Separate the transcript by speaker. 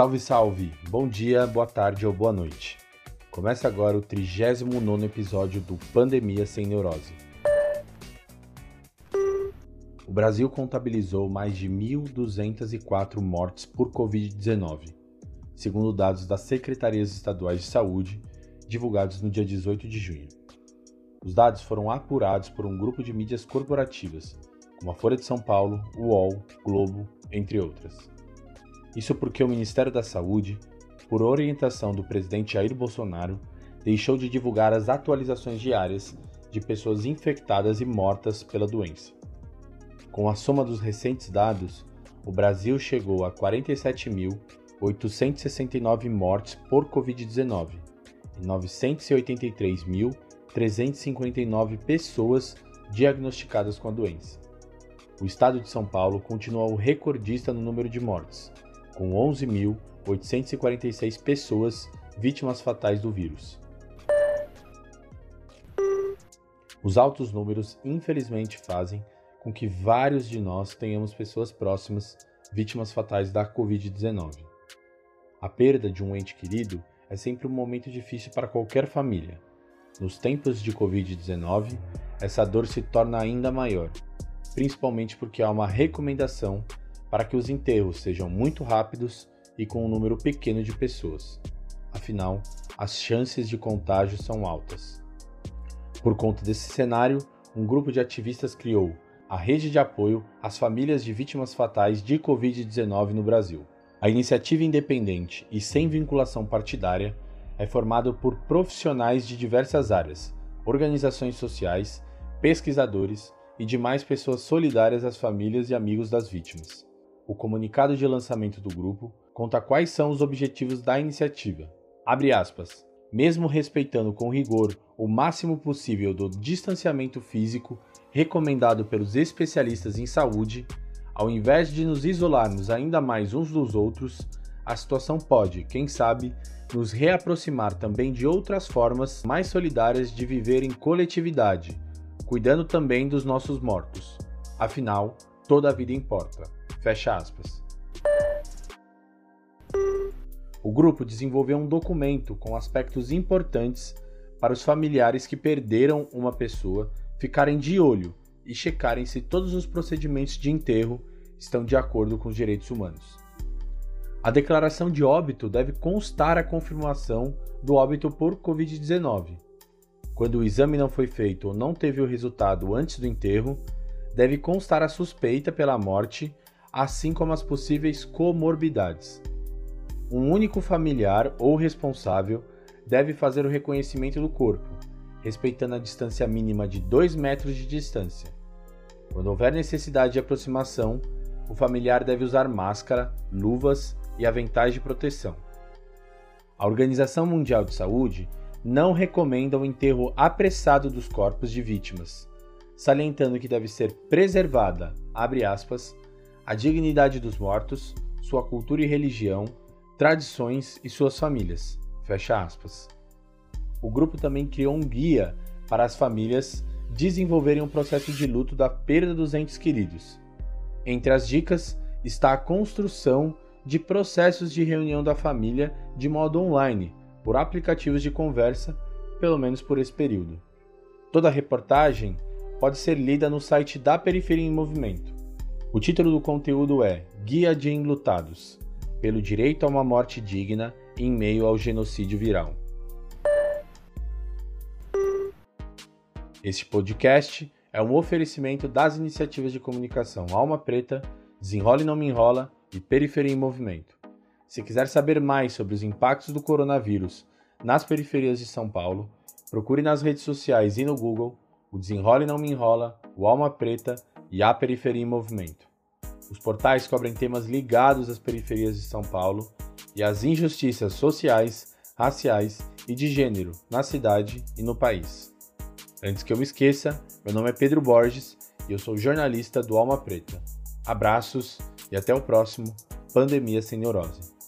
Speaker 1: Salve, salve! Bom dia, boa tarde ou boa noite. Começa agora o 39 episódio do Pandemia Sem Neurose. O Brasil contabilizou mais de 1.204 mortes por Covid-19, segundo dados das Secretarias Estaduais de Saúde, divulgados no dia 18 de junho. Os dados foram apurados por um grupo de mídias corporativas, como a Folha de São Paulo, o UOL, Globo, entre outras. Isso porque o Ministério da Saúde, por orientação do presidente Jair Bolsonaro, deixou de divulgar as atualizações diárias de pessoas infectadas e mortas pela doença. Com a soma dos recentes dados, o Brasil chegou a 47.869 mortes por Covid-19 e 983.359 pessoas diagnosticadas com a doença. O estado de São Paulo continua o recordista no número de mortes, com 11.846 pessoas vítimas fatais do vírus. Os altos números, infelizmente, fazem com que vários de nós tenhamos pessoas próximas vítimas fatais da Covid-19. A perda de um ente querido é sempre um momento difícil para qualquer família. Nos tempos de Covid-19, essa dor se torna ainda maior, principalmente porque há uma recomendação para que os enterros sejam muito rápidos e com um número pequeno de pessoas. Afinal, as chances de contágio são altas. Por conta desse cenário, um grupo de ativistas criou a rede de apoio às famílias de vítimas fatais de Covid-19 no Brasil. A iniciativa independente e sem vinculação partidária é formada por profissionais de diversas áreas, organizações sociais, pesquisadores e demais pessoas solidárias às famílias e amigos das vítimas. O comunicado de lançamento do grupo conta quais são os objetivos da iniciativa. Abre aspas. Mesmo respeitando com rigor o máximo possível do distanciamento físico recomendado pelos especialistas em saúde, ao invés de nos isolarmos ainda mais uns dos outros, a situação pode, quem sabe, nos reaproximar também de outras formas mais solidárias de viver em coletividade, cuidando também dos nossos mortos. Afinal, toda a vida importa. Fecha aspas. O grupo desenvolveu um documento com aspectos importantes para os familiares que perderam uma pessoa ficarem de olho e checarem se todos os procedimentos de enterro estão de acordo com os direitos humanos. A declaração de óbito deve constar a confirmação do óbito por Covid-19. Quando o exame não foi feito ou não teve o resultado antes do enterro, deve constar a suspeita pela morte, assim como as possíveis comorbidades. Um único familiar ou responsável deve fazer o reconhecimento do corpo, respeitando a distância mínima de 2 metros de distância. Quando houver necessidade de aproximação, o familiar deve usar máscara, luvas e aventais de proteção. A Organização Mundial de Saúde não recomenda o enterro apressado dos corpos de vítimas, salientando que deve ser preservada, aspas, a dignidade dos mortos, sua cultura e religião, tradições e suas famílias. Fecha aspas o grupo também criou um guia para as famílias desenvolverem um processo de luto da perda dos entes queridos. Entre as dicas está a construção de processos de reunião da família de modo online, por aplicativos de conversa, pelo menos por esse período. Toda a reportagem pode ser lida no site da Periferia em Movimento. O título do conteúdo é Guia de Enlutados pelo direito a uma morte digna em meio ao genocídio viral. Este podcast é um oferecimento das iniciativas de comunicação Alma Preta, Desenrola e Não Me Enrola e Periferia em Movimento. Se quiser saber mais sobre os impactos do coronavírus nas periferias de São Paulo, procure nas redes sociais e no Google o Desenrola e Não Me Enrola, o Alma Preta e a Periferia em Movimento. Os portais cobrem temas ligados às periferias de São Paulo e às injustiças sociais, raciais e de gênero na cidade e no país. Antes que eu me esqueça, meu nome é Pedro Borges e eu sou jornalista do Alma Preta. Abraços e até o próximo Pandemia Sem Neurose.